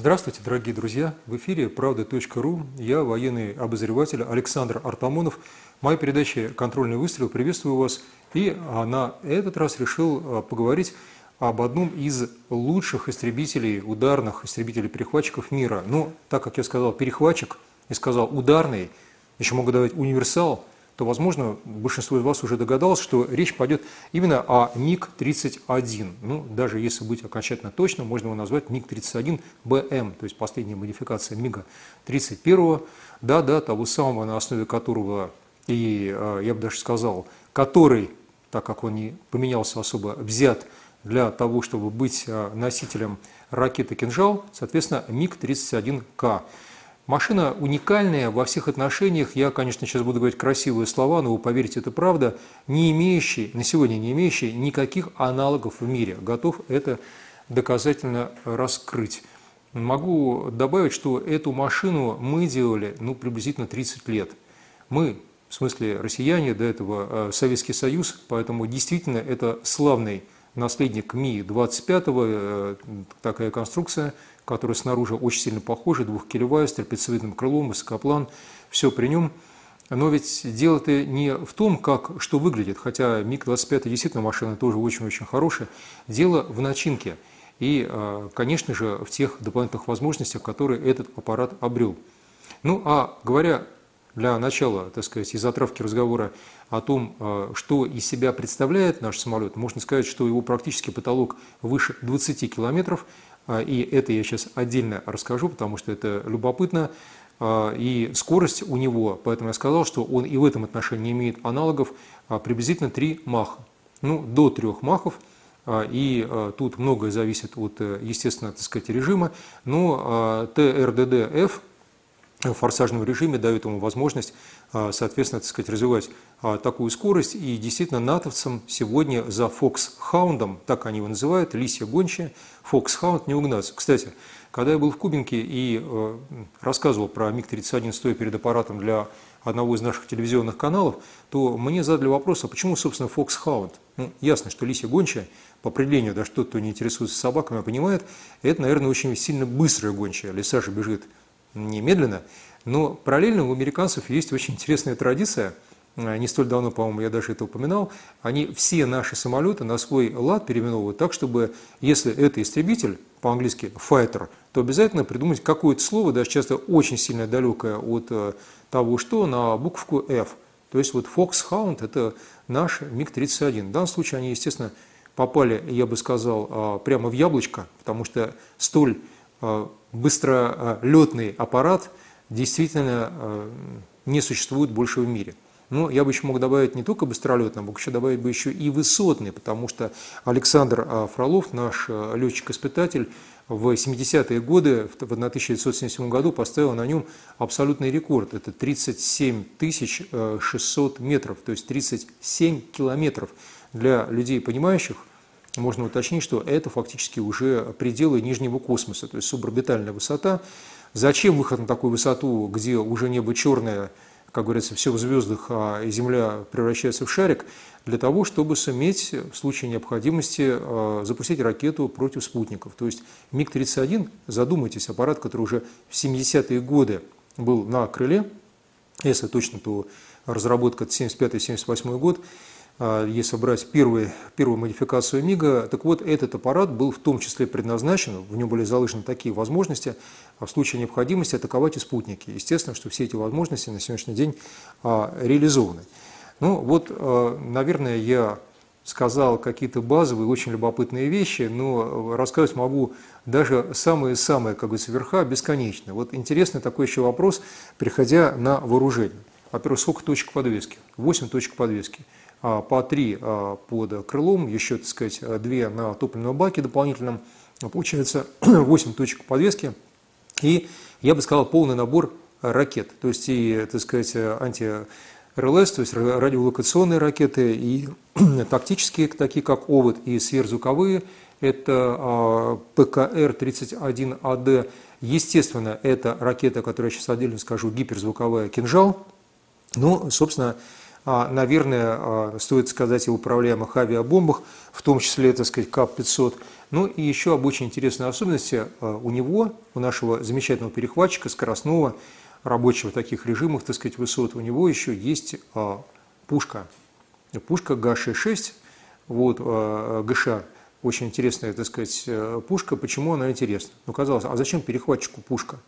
Здравствуйте, дорогие друзья! В эфире «Правда.ру». Я, военный обозреватель Александр Артамонов. Моя передача «Контрольный выстрел». Приветствую вас. И на этот раз решил а, поговорить об одном из лучших истребителей, ударных истребителей-перехватчиков мира. Ну, так как я сказал перехватчик и сказал ударный, еще могу давать универсал, то, возможно, большинство из вас уже догадалось, что речь пойдет именно о МиГ-31. Ну, даже если быть окончательно точным, можно его назвать МиГ-31БМ, то есть последняя модификация МиГа-31, да-да, того самого, на основе которого, и а, я бы даже сказал, который, так как он не поменялся особо, взят для того, чтобы быть а, носителем ракеты «Кинжал», соответственно, МиГ-31К. Машина уникальная во всех отношениях. Я, конечно, сейчас буду говорить красивые слова, но вы поверьте, это правда. Не имеющий, на сегодня не имеющий никаких аналогов в мире. Готов это доказательно раскрыть. Могу добавить, что эту машину мы делали ну, приблизительно 30 лет. Мы, в смысле россияне, до этого э, Советский Союз, поэтому действительно это славный наследник Ми-25, э, такая конструкция – которая снаружи очень сильно похожа, двухкилевая, с трапециевидным крылом, высокоплан, все при нем. Но ведь дело-то не в том, как, что выглядит, хотя МиГ-25 действительно машина тоже очень-очень хорошая. Дело в начинке и, а, конечно же, в тех дополнительных возможностях, которые этот аппарат обрел. Ну, а говоря для начала, так сказать, из затравки разговора о том, а, что из себя представляет наш самолет, можно сказать, что его практически потолок выше 20 километров – и это я сейчас отдельно расскажу, потому что это любопытно. А, и скорость у него, поэтому я сказал, что он и в этом отношении не имеет аналогов, а, приблизительно 3 маха. Ну, до 3 махов. И тут многое зависит от, естественно, так сказать, режима. Но ТРДД-F в форсажном режиме дает ему возможность, соответственно, так сказать, развивать такую скорость. И действительно, натовцам сегодня за Фоксхаундом, так они его называют, лисья гончая, Фоксхаунд не угнаться. Кстати, когда я был в Кубинке и э, рассказывал про МиГ-31, стоя перед аппаратом для одного из наших телевизионных каналов, то мне задали вопрос, а почему, собственно, Фоксхаунд? Ну, ясно, что лисья гончая, по определению, да, что кто не интересуется собаками, понимает, это, наверное, очень сильно быстрая гончая. Лиса же бежит немедленно. Но параллельно у американцев есть очень интересная традиция – Э, не столь давно, по-моему, я даже это упоминал, они все наши самолеты на свой лад переименовывают так, чтобы, если это истребитель, по-английски fighter, то обязательно придумать какое-то слово, даже часто очень сильно далекое от э, того, что на букву F. То есть вот Foxhound – это наш МиГ-31. В данном случае они, естественно, попали, я бы сказал, э, прямо в яблочко, потому что столь быстролетный аппарат действительно не существует больше в мире. Ну, я бы еще мог добавить не только быстролетный, мог еще добавить бы еще и высотный, потому что Александр Фролов, наш летчик-испытатель, в 70-е годы, в 1977 году поставил на нем абсолютный рекорд. Это 37 600 метров, то есть 37 километров. Для людей, понимающих, можно уточнить, что это фактически уже пределы нижнего космоса, то есть суборбитальная высота. Зачем выход на такую высоту, где уже небо черное, как говорится, все в звездах, а Земля превращается в шарик, для того, чтобы суметь в случае необходимости а, запустить ракету против спутников. То есть МиГ-31, задумайтесь, аппарат, который уже в 70-е годы был на крыле, если точно, то разработка 75-78 год, если брать первую, первую модификацию МИГа, так вот этот аппарат был в том числе предназначен, в нем были заложены такие возможности, а в случае необходимости атаковать и спутники. Естественно, что все эти возможности на сегодняшний день а, реализованы. Ну вот, наверное, я сказал какие-то базовые, очень любопытные вещи, но рассказать могу даже самые-самые, как говорится, верха бесконечно. Вот интересный такой еще вопрос, переходя на вооружение. Во-первых, сколько точек подвески? 8 точек подвески. А, по три а, под крылом, еще, так сказать, две на топливном баке дополнительном. Получается 8 точек подвески и, я бы сказал, полный набор ракет. То есть и, так сказать, анти РЛС, то есть радиолокационные ракеты, и тактические, такие как ОВОД, и сверхзвуковые, это а, ПКР-31АД. Естественно, это ракета, которую я сейчас отдельно скажу, гиперзвуковая «Кинжал». Ну, собственно, а, наверное, а, стоит сказать и о управляемых авиабомбах, в том числе, так сказать, КАП-500. Ну и еще об очень интересной особенности. У него, у нашего замечательного перехватчика, скоростного, рабочего таких режимов, так сказать, высот, у него еще есть пушка. Пушка ГА-66, вот, ГШ, очень интересная, так сказать, пушка. Почему она интересна? Ну, казалось, а зачем перехватчику пушка?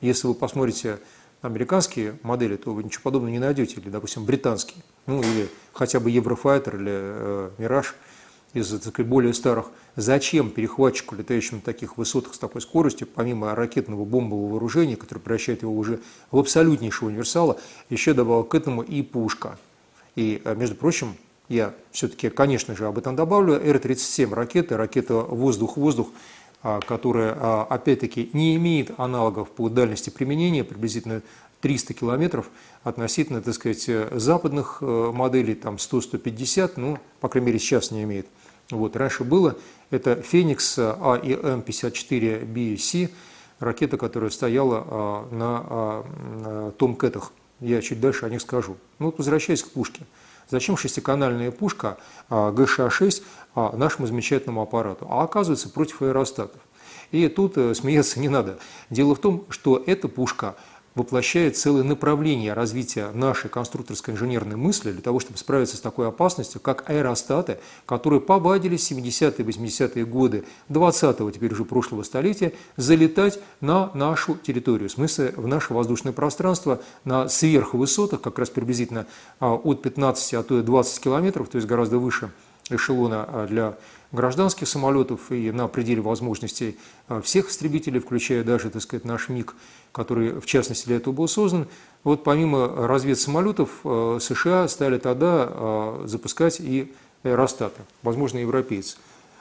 Если вы посмотрите американские модели, то вы ничего подобного не найдете, или, допустим, британские, ну, или хотя бы Еврофайтер или э, Мираж из сказать, более старых. Зачем перехватчику, летающему на таких высотах с такой скоростью, помимо ракетного бомбового вооружения, которое превращает его уже в абсолютнейшего универсала, еще добавил к этому и пушка. И, э, между прочим, я все-таки, конечно же, об этом добавлю, Р-37 ракеты, ракета воздух-воздух, которая, а, опять-таки, не имеет аналогов по дальности применения, приблизительно 300 километров, относительно, так сказать, западных э, моделей, там 100-150, ну, по крайней мере, сейчас не имеет. Вот, раньше было, это Феникс АИМ-54BC, ракета, которая стояла а, на Томкэтах. Я чуть дальше о них скажу. Ну, вот возвращаясь к пушке. Зачем шестиканальная пушка ГШ-6 нашему замечательному аппарату? А оказывается, против аэростатов. И тут э, смеяться не надо. Дело в том, что эта пушка воплощает целое направление развития нашей конструкторской инженерной мысли для того, чтобы справиться с такой опасностью, как аэростаты, которые повадились в 70-е, 80-е годы 20-го, теперь уже прошлого столетия, залетать на нашу территорию, в смысле в наше воздушное пространство на сверхвысотах, как раз приблизительно а, от 15, а то и 20 километров, то есть гораздо выше эшелона а, для гражданских самолетов и на пределе возможностей а, всех истребителей, включая даже, так сказать, наш МиГ, который, в частности, для этого был создан. Вот помимо разведсамолетов а, США стали тогда запускать и аэростаты, возможно, европейцы.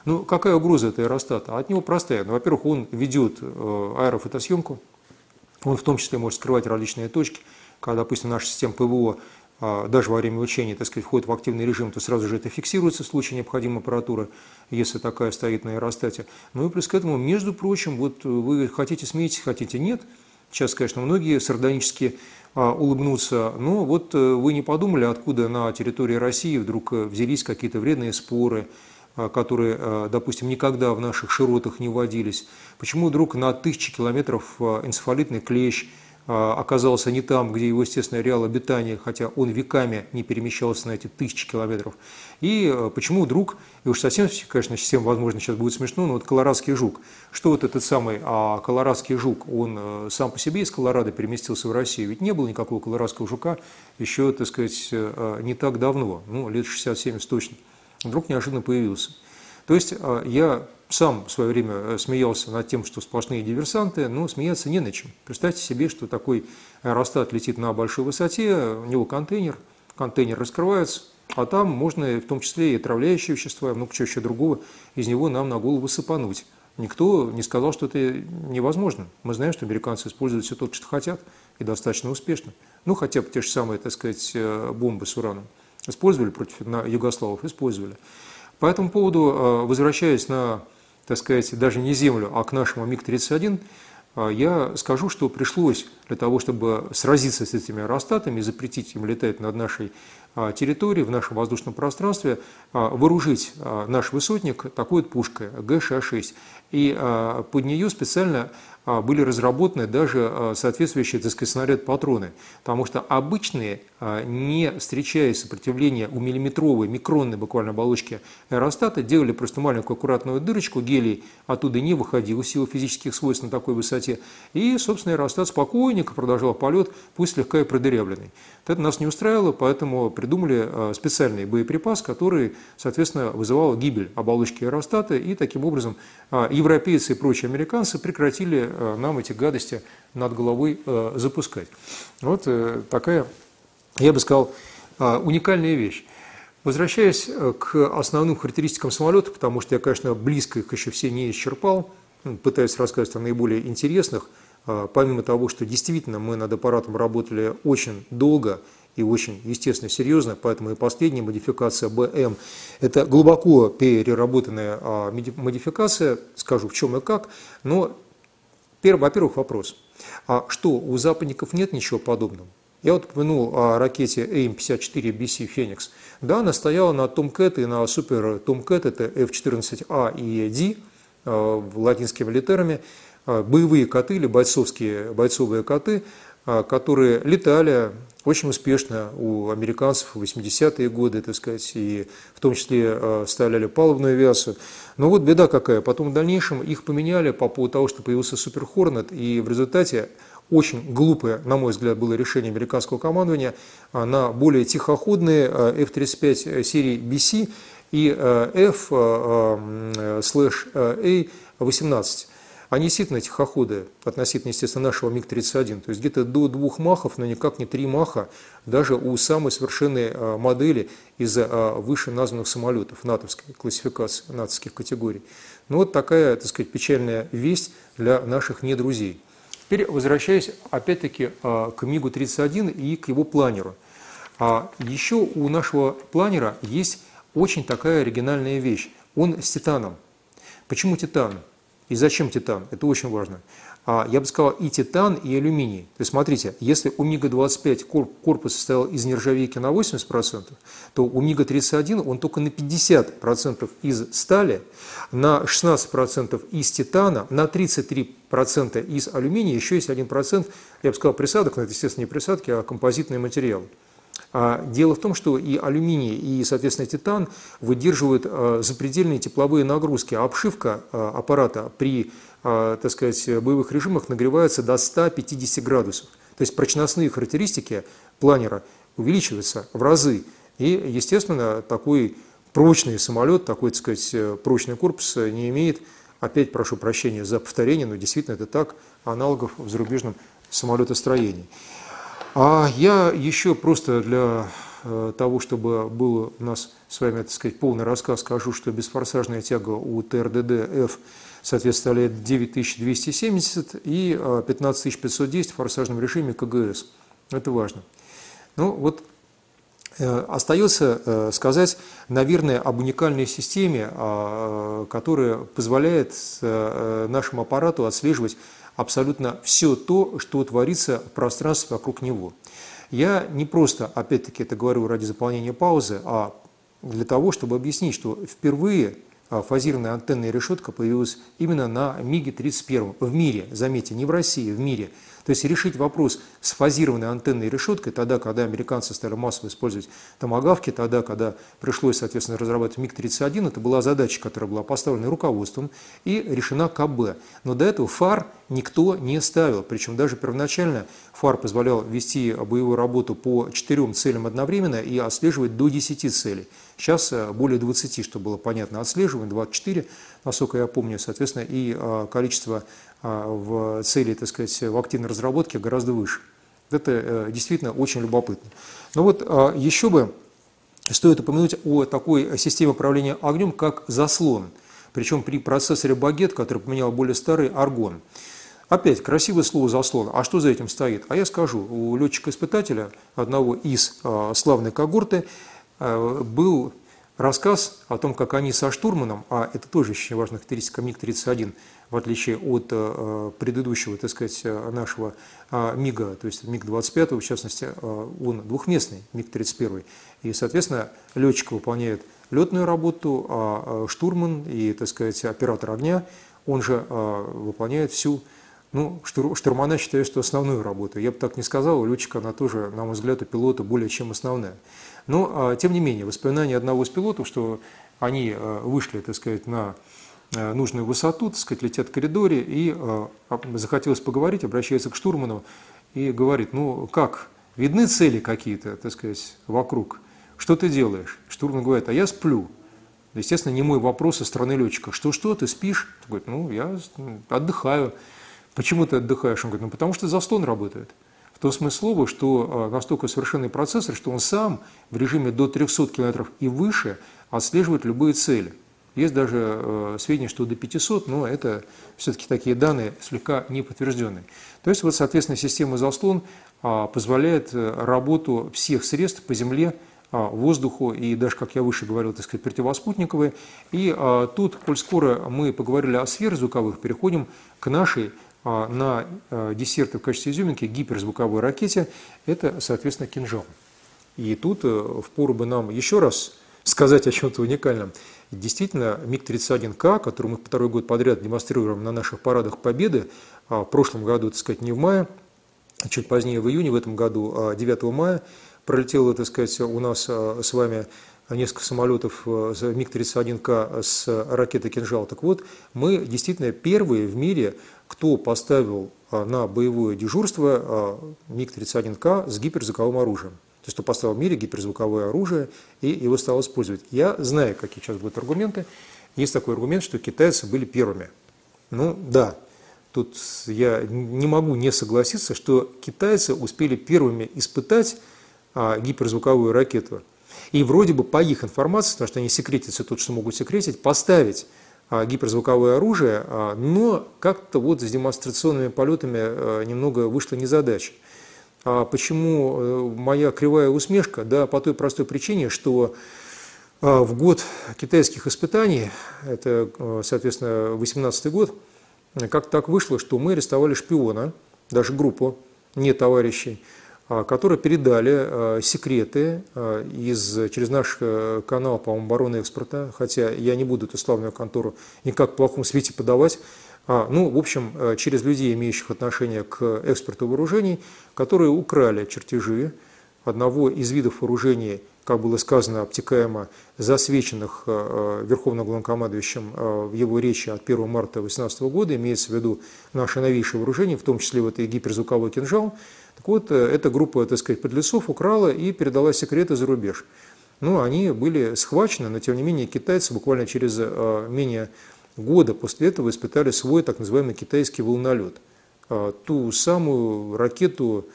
Ну, какая угроза от аэростата? От него простая. Ну, во-первых, он ведет аэрофотосъемку, он в том числе может скрывать различные точки, когда, допустим, наша система ПВО даже во время учения, так сказать, входит в активный режим, то сразу же это фиксируется в случае необходимой аппаратуры, если такая стоит на аэростате. Ну и плюс к этому, между прочим, вот вы хотите смеетесь, хотите нет, сейчас, конечно, многие сардонически а, улыбнутся, но вот э, вы не подумали, откуда на территории России вдруг э, взялись какие-то вредные споры, а, которые, допустим, никогда в наших широтах не водились. Почему вдруг на тысячи километров энцефалитный клещ – а, оказался не там, где его естественный ареал обитания, хотя он веками не перемещался на эти тысячи километров. И а, почему вдруг, и уж совсем, конечно, всем, возможно, сейчас будет смешно, но вот колорадский жук. Что вот этот самый а колорадский жук, он а, сам по себе из Колорадо переместился в Россию? Ведь не было никакого колорадского жука еще, так сказать, не так давно, ну, лет 60-70 точно. Вдруг неожиданно появился. То есть я сам в свое время э, смеялся над тем, что сплошные диверсанты, но смеяться не на чем. Представьте себе, что такой аэростат летит на большой высоте, у него контейнер, контейнер раскрывается, а там можно в том числе и отравляющие вещества, много чего еще другого из него нам на голову сыпануть. Никто не сказал, что это невозможно. Мы знаем, что американцы используют все то, что хотят, и достаточно успешно. Ну, хотя бы те же самые, так сказать, э, бомбы с ураном. Использовали против югославов? Использовали. По этому поводу, э, возвращаясь на так сказать, даже не Землю, а к нашему МиГ-31, а, я скажу, что пришлось для того, чтобы сразиться с этими аэростатами запретить им летать над нашей а, территорией, в нашем воздушном пространстве, а, вооружить наш высотник такой вот пушкой ГШ-6. И под нее специально были разработаны даже а, соответствующие, так сказать, снаряд-патроны. Потому что обычные, а, не встречая сопротивления у миллиметровой, микронной буквально оболочки аэростата, делали просто маленькую аккуратную дырочку, гелий оттуда не выходил в силу физических свойств на такой высоте. И, собственно, аэростат спокойненько продолжал полет, пусть слегка и продырявленный. Это нас не устраивало, поэтому придумали специальный боеприпас, который, соответственно, вызывал гибель оболочки аэростата, и таким образом европейцы и прочие американцы прекратили нам эти гадости над головой э, запускать. Вот э, такая, я бы сказал, уникальная вещь. Возвращаясь к основным характеристикам самолета, потому что я, конечно, близко их еще все не исчерпал, ну, пытаюсь рассказать о наиболее интересных, помимо того, что действительно мы над аппаратом работали очень долго и очень, естественно, серьезно, поэтому и последняя модификация БМ – это глубоко переработанная модификация, скажу в чем и как, но во-первых, вопрос. А что, у западников нет ничего подобного? Я вот упомянул о ракете AIM-54BC «Феникс». Да, она стояла на Tomcat и на супер Tomcat, это F-14A и D, латинскими литерами, боевые коты или бойцовские, бойцовые коты, которые летали очень успешно у американцев в 80-е годы, так сказать, и в том числе э, стреляли палубную авиацию. Но вот беда какая, потом в дальнейшем их поменяли по поводу того, что появился Супер Хорнет, и в результате очень глупое, на мой взгляд, было решение американского командования а, на более тихоходные э, F-35 серии BC и э, F-A-18 они действительно тихоходы относительно, естественно, нашего МиГ-31. То есть где-то до двух махов, но никак не три маха, даже у самой совершенной а, модели из а, выше названных самолетов натовской классификации, натовских категорий. Ну вот такая, так сказать, печальная весть для наших недрузей. Теперь возвращаясь опять-таки а, к МиГу-31 и к его планеру. Еще у нашего планера есть очень такая оригинальная вещь. Он с титаном. Почему титан? И зачем титан? Это очень важно. А я бы сказал и титан, и алюминий. То есть смотрите, если у МиГа-25 корпус состоял из нержавейки на 80%, то у МиГа-31 он только на 50% из стали, на 16% из титана, на 33% из алюминия, еще есть 1%, я бы сказал, присадок, но это, естественно, не присадки, а композитные материалы. А дело в том, что и алюминий, и, соответственно, титан выдерживают а, запредельные тепловые нагрузки. А обшивка аппарата при так сказать, боевых режимах нагревается до 150 градусов. То есть прочностные характеристики планера увеличиваются в разы. И, естественно, такой прочный самолет, такой, так сказать, прочный корпус не имеет, опять прошу прощения за повторение, но действительно это так, аналогов в зарубежном самолетостроении. А я еще просто для э, того, чтобы был у нас с вами, так сказать, полный рассказ, скажу, что бесфорсажная тяга у ТРДД-Ф соответствует 9270 и 15510 в форсажном режиме КГС. Это важно. Ну вот э, Остается э, сказать, наверное, об уникальной системе, а, которая позволяет нашему аппарату отслеживать абсолютно все то, что творится в пространстве вокруг него. Я не просто, опять-таки, это говорю ради заполнения паузы, а для того, чтобы объяснить, что впервые а, фазированная антенная решетка появилась именно на МиГе-31 в мире, заметьте, не в России, в мире – то есть решить вопрос с фазированной антенной решеткой, тогда, когда американцы стали массово использовать томогавки, тогда, когда пришлось, соответственно, разрабатывать МиГ-31, это была задача, которая была поставлена руководством и решена КБ. Но до этого фар никто не ставил. Причем даже первоначально фар позволял вести боевую работу по четырем целям одновременно и отслеживать до 10 целей. Сейчас э, более 20, чтобы было понятно, отслеживаем, 24, насколько я помню, соответственно, и э, количество в цели, так сказать, в активной разработке гораздо выше. Это э, действительно очень любопытно. Но вот а, еще бы стоит упомянуть о такой системе управления огнем, как заслон. Причем при процессоре багет, который поменял более старый аргон. Опять красивое слово заслон. А что за этим стоит? А я скажу, у летчика-испытателя, одного из а, славной когорты, был рассказ о том, как они со штурманом, а это тоже очень важная характеристика МиГ-31, в отличие от э, предыдущего, так сказать, нашего а, МиГа, то есть МиГ-25, в частности, э, он двухместный, МиГ-31. И, соответственно, летчик выполняет летную работу, а штурман и, так сказать, оператор огня, он же выполняет всю ну, штурмана считаю, что основную работу. Я бы так не сказал, у летчика она тоже, на мой взгляд, у пилота более чем основная. Но, тем не менее, воспоминания одного из пилотов, что они вышли, так сказать, на Э, нужную высоту, так сказать, летят в коридоре, и захотелось поговорить, обращается к штурману и говорит, ну как, видны цели какие-то, так сказать, вокруг, что ты делаешь? Штурман говорит, а я сплю. Естественно, не мой вопрос со стороны летчика, что-что, ты спишь? Он говорит, ну я отдыхаю. Почему ты отдыхаешь? Он говорит, ну потому что заслон работает. Том смысле слова, что э, настолько совершенный процессор, что он сам в режиме до 300 км и выше отслеживает любые цели – есть даже э, сведения, что до 500, но это все-таки такие данные слегка не подтвержденные. То есть, вот, соответственно, система заслон а, позволяет э, работу всех средств по земле, а, воздуху и даже, как я выше говорил, так сказать, противоспутниковые. И а, тут, коль скоро мы поговорили о сверхзвуковых, переходим к нашей на десерты в качестве изюминки гиперзвуковой ракете. Это, соответственно, кинжал. И тут э, впору бы нам еще раз сказать о чем-то уникальном. Действительно, МиГ-31К, который мы второй год подряд демонстрируем на наших парадах Победы, а в прошлом году, так сказать, не в мае, а чуть позднее в июне, в этом году 9 а мая, пролетело, так сказать, у нас с вами несколько самолетов МиГ-31К с ракетой «Кинжал». Так вот, мы действительно первые в мире, кто поставил на боевое дежурство МиГ-31К с гиперзвуковым оружием. То есть, кто поставил в мире гиперзвуковое оружие и его стал использовать. Я знаю, какие сейчас будут аргументы. Есть такой аргумент, что китайцы были первыми. Ну да, тут я не могу не согласиться, что китайцы успели первыми испытать а, гиперзвуковую ракету. И вроде бы по их информации, потому что они секретятся тут, что могут секретить, поставить а, гиперзвуковое оружие, а, но как-то вот с демонстрационными полетами а, немного вышла незадача. А почему э, моя кривая усмешка? Да, по той простой причине, что а, в год китайских испытаний, это, э, соответственно, 18 год, как так вышло, что мы арестовали шпиона, даже группу, не товарищей, а, которые передали секреты из, через наш э, канал, по-моему, обороны экспорта, хотя я не буду эту славную контору никак в плохом свете подавать, а, ну, в общем, э, через людей, имеющих отношение к экспорту вооружений, которые украли чертежи одного из видов вооружений, как было сказано обтекаемо, засвеченных э, э, Верховным главнокомандующим в его речи от 1 марта 2018 года, имеется в виду наше новейшее вооружение, в том числе вот и гиперзвуковой кинжал. Так вот, эта группа, так сказать, подлецов украла и передала секреты за рубеж. Ну, они были схвачены, но тем не менее китайцы буквально через менее года после этого испытали свой так называемый китайский волнолет. Ту самую ракету,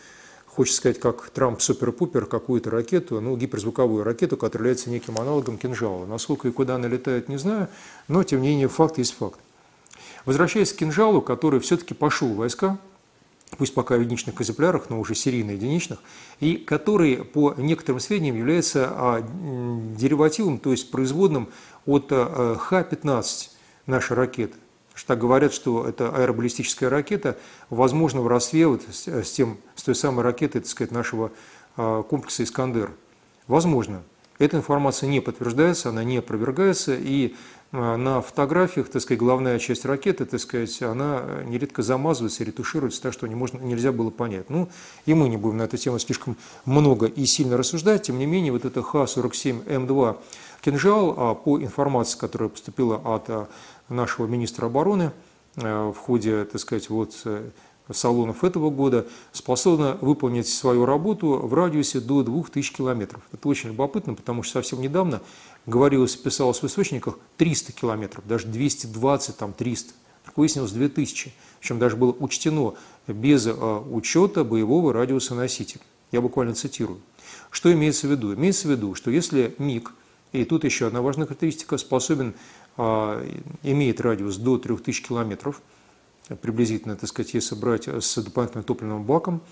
хочется сказать, как Трамп супер-пупер, какую-то ракету, ну, гиперзвуковую ракету, которая является неким аналогом кинжала. Насколько и куда она летает, не знаю, но, тем не менее, факт есть факт. Возвращаясь к кинжалу, который все-таки пошел в войска, пусть пока в единичных экземплярах, но уже серийно единичных, и который, по некоторым сведениям, является а, деривативом, то есть производным от а, Х-15, наши ракеты. Что говорят, что это аэробаллистическая ракета, возможно, в родстве вот с, тем, с той самой ракетой, так сказать, нашего а, комплекса «Искандер». Возможно. Эта информация не подтверждается, она не опровергается, и а, на фотографиях, так сказать, главная часть ракеты, так сказать, она нередко замазывается, ретушируется, так что не можно, нельзя было понять. Ну, и мы не будем на эту тему слишком много и сильно рассуждать, тем не менее, вот это Х-47М2 кинжал, а по информации, которая поступила от нашего министра обороны э, в ходе, так сказать, вот э, салонов этого года способна выполнить свою работу в радиусе до 2000 километров. Это очень любопытно, потому что совсем недавно говорилось, писалось в источниках 300 километров, даже 220, там 300. Так выяснилось 2000. Причем даже было учтено без э, учета боевого радиуса носителя. Я буквально цитирую. Что имеется в виду? Имеется в виду, что если МиГ, и тут еще одна важная характеристика, способен имеет радиус до 3000 километров, приблизительно, так сказать, если брать с дополнительным топливным баком,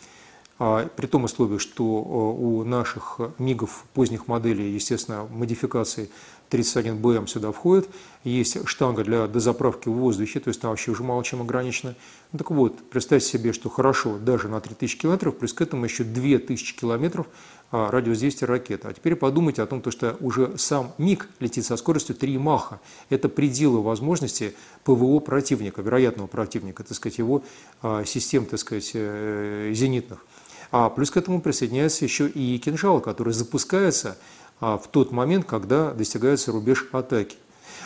а, при том условии, что а, у наших МИГов поздних моделей, естественно, модификации 31БМ сюда входит, есть штанга для дозаправки в воздухе, то есть там вообще уже мало чем ограничено. Так вот, представьте себе, что хорошо, даже на 3000 километров, плюс к этому еще 2000 километров а, радиус действия ракеты. А теперь подумайте о том, что уже сам МиГ летит со скоростью 3 маха. Это пределы возможности ПВО противника, вероятного противника, так сказать, его а, систем, так сказать, э, зенитных. А плюс к этому присоединяется еще и кинжал, который запускается а, в тот момент, когда достигается рубеж атаки.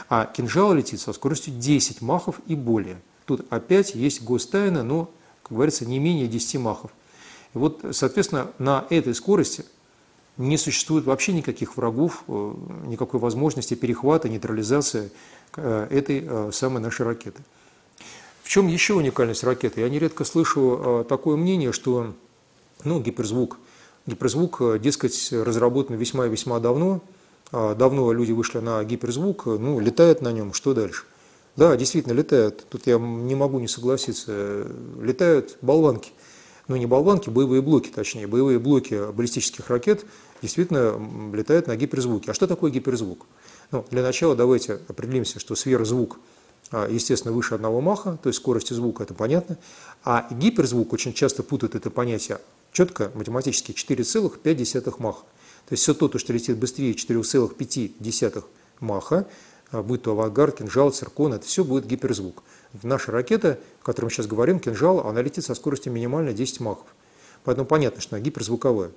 А кинжал летит со скоростью 10 махов и более. Тут опять есть гостайна, но, как говорится, не менее 10 махов. И вот, соответственно, на этой скорости не существует вообще никаких врагов, э, никакой возможности перехвата, нейтрализации э, этой э, самой нашей ракеты. В чем еще уникальность ракеты? Я нередко слышу такое мнение, что ну, гиперзвук, гиперзвук, дескать, разработан весьма и весьма давно, давно люди вышли на гиперзвук, ну, летают на нем, что дальше? Да, действительно, летают. Тут я не могу не согласиться. Летают болванки ну не болванки, боевые блоки, точнее, боевые блоки баллистических ракет действительно летают на гиперзвуке. А что такое гиперзвук? Ну, для начала давайте определимся, что сверхзвук, а, естественно, выше одного маха, то есть скорости звука, это понятно. А гиперзвук очень часто путают это понятие четко, математически, 4,5 маха. То есть все то, что летит быстрее 4,5 маха, будь то авангард, кинжал, циркон, это все будет гиперзвук. Наша ракета, о которой мы сейчас говорим, кинжал, она летит со скоростью минимально 10 махов. Поэтому понятно, что она гиперзвуковая.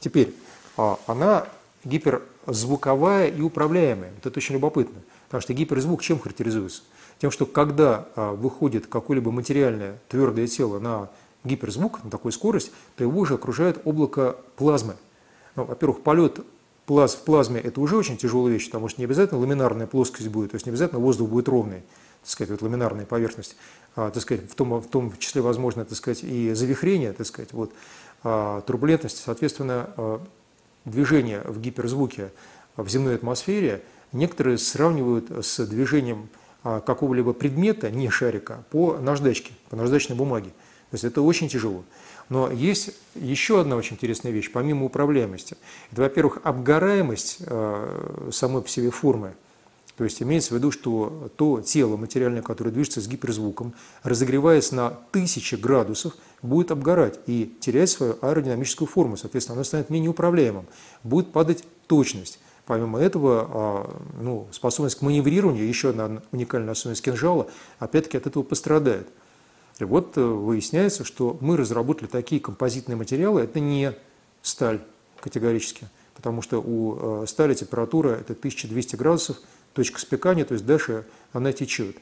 Теперь, а, она гиперзвуковая и управляемая. Вот это очень любопытно. Потому что гиперзвук чем характеризуется? Тем, что когда а, выходит какое-либо материальное твердое тело на гиперзвук, на такую скорость, то его уже окружает облако плазмы. Ну, во-первых, полет плаз в плазме – это уже очень тяжелая вещь, потому что не обязательно ламинарная плоскость будет, то есть не обязательно воздух будет ровный, так сказать, вот ламинарная поверхность, а, так сказать, в том, в том числе возможно, так сказать, и завихрение, так сказать, вот, а, турбулентность, соответственно, а, движение в гиперзвуке в земной атмосфере некоторые сравнивают с движением а, какого-либо предмета, не шарика, по наждачке, по наждачной бумаге. То есть это очень тяжело. Но есть еще одна очень интересная вещь, помимо управляемости. Это, во-первых, обгораемость э, самой по себе формы. То есть имеется в виду, что то тело материальное, которое движется с гиперзвуком, разогреваясь на тысячи градусов, будет обгорать и терять свою аэродинамическую форму. Соответственно, оно станет менее управляемым. Будет падать точность. Помимо этого, а, ну, способность к маневрированию, еще одна уникальная особенность кинжала, опять-таки от этого пострадает. И вот э, выясняется, что мы разработали такие композитные материалы, это не сталь категорически, потому что у э, стали температура это 1200 градусов, точка спекания, то есть дальше она течет.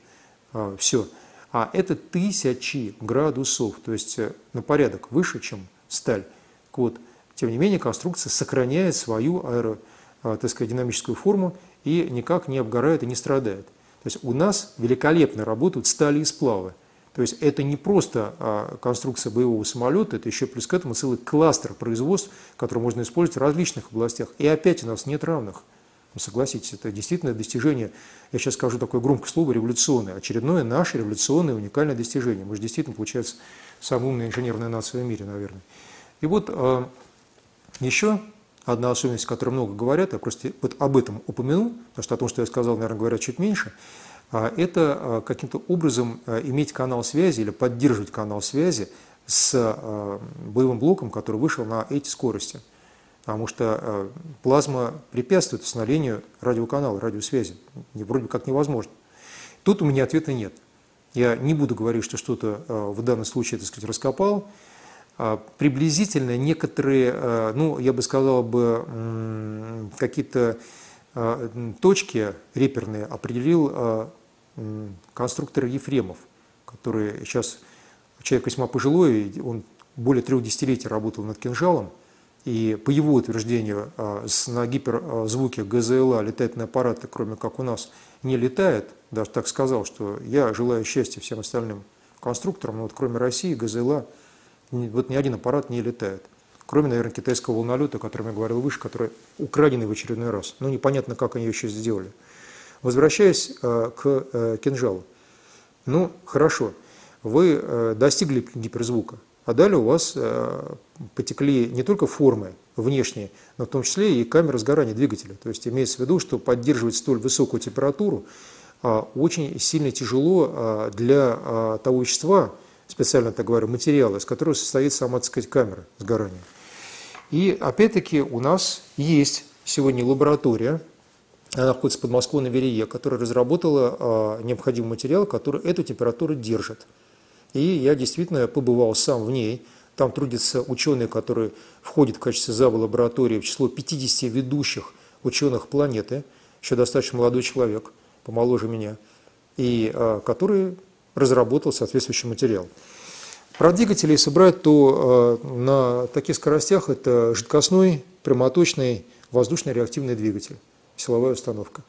А, Все. А это тысячи градусов, то есть э, на порядок выше, чем сталь. Вот. Тем не менее, конструкция сохраняет свою аэро, так сказать, динамическую форму и никак не обгорает и не страдает. То есть у нас великолепно работают стали и сплавы. То есть это не просто а, конструкция боевого самолета, это еще плюс к этому целый кластер производств, который можно использовать в различных областях. И опять у нас нет равных. Ну, согласитесь, это действительно достижение, я сейчас скажу такое громкое слово, революционное. Очередное наше революционное уникальное достижение. Мы же действительно, получается, самая умная инженерная нация в мире, наверное. И вот а, еще одна особенность, о которой много говорят, я просто вот об этом упомяну, потому что о том, что я сказал, наверное, говорят чуть меньше – это а, каким-то образом а, иметь канал связи или поддерживать канал связи с боевым блоком, который вышел на эти скорости. Потому что плазма препятствует установлению радиоканала, радиосвязи. Вроде как невозможно. Тут у меня ответа нет. Я не буду говорить, что что-то в данном случае, так сказать, раскопал. Приблизительно некоторые, ну, я бы сказал бы, какие-то точки реперные определил конструктор Ефремов, который сейчас человек весьма пожилой, он более трех десятилетий работал над кинжалом, и по его утверждению а, на гиперзвуке ГЗЛА летательные аппараты, кроме как у нас, не летает. Даже так сказал, что я желаю счастья всем остальным конструкторам, но вот кроме России ГЗЛА вот ни один аппарат не летает. Кроме, наверное, китайского волнолета, о котором я говорил выше, который украденный в очередной раз. Но непонятно, как они еще сделали. Возвращаясь э, к э, кинжалу. Ну, хорошо, вы э, достигли гиперзвука, а далее у вас потекли не только формы внешние, но в том числе и камеры сгорания двигателя. То есть имеется в виду, что поддерживать столь высокую температуру очень сильно тяжело для того вещества, специально так говорю, материала, из которого состоит сама, так сказать, камера сгорания. И опять-таки у нас есть сегодня лаборатория, она находится под Москвой на Верее, которая разработала а, необходимый материал, который эту температуру держит. И я действительно побывал сам в ней. Там трудятся ученые, которые входят в качестве зава лаборатории в число 50 ведущих ученых планеты, еще достаточно молодой человек, помоложе меня, и а, который разработал соответствующий материал. Про двигатели, если брать, то а, на таких скоростях это жидкостной, прямоточный воздушно реактивный двигатель силовая установка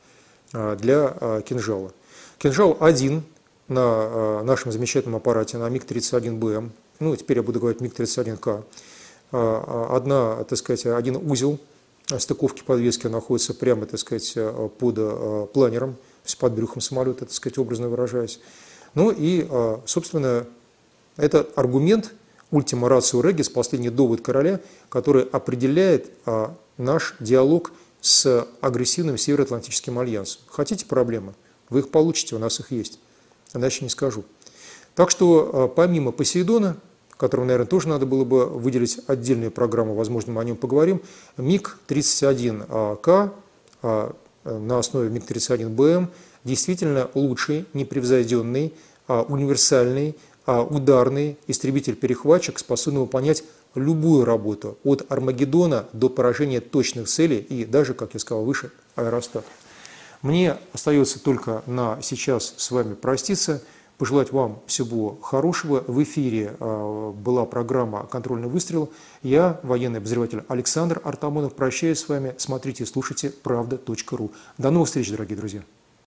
а, для а, кинжала. Кинжал один на а, нашем замечательном аппарате, на МиГ-31БМ, ну, теперь я буду говорить МиГ-31К. Одна, так сказать, один узел стыковки подвески находится прямо, так сказать, под планером, то под брюхом самолета, так сказать, образно выражаясь. Ну и, собственно, это аргумент ультима рацио регис, последний довод короля, который определяет наш диалог с агрессивным Североатлантическим альянсом. Хотите проблемы? Вы их получите, у нас их есть. Иначе не скажу. Так что а, помимо Посейдона, которому, наверное, тоже надо было бы выделить отдельную программу, возможно, мы о нем поговорим. МиГ-31К а, на основе МиГ-31БМ действительно лучший, непревзойденный, а, универсальный, а, ударный истребитель-перехватчик, способный выполнять любую работу от Армагеддона до поражения точных целей и даже, как я сказал выше, аэростат. Мне остается только на сейчас с вами проститься, пожелать вам всего хорошего. В эфире а, была программа «Контрольный выстрел». Я, военный обозреватель Александр Артамонов, прощаюсь с вами. Смотрите и слушайте правда.ру. До новых встреч, дорогие друзья.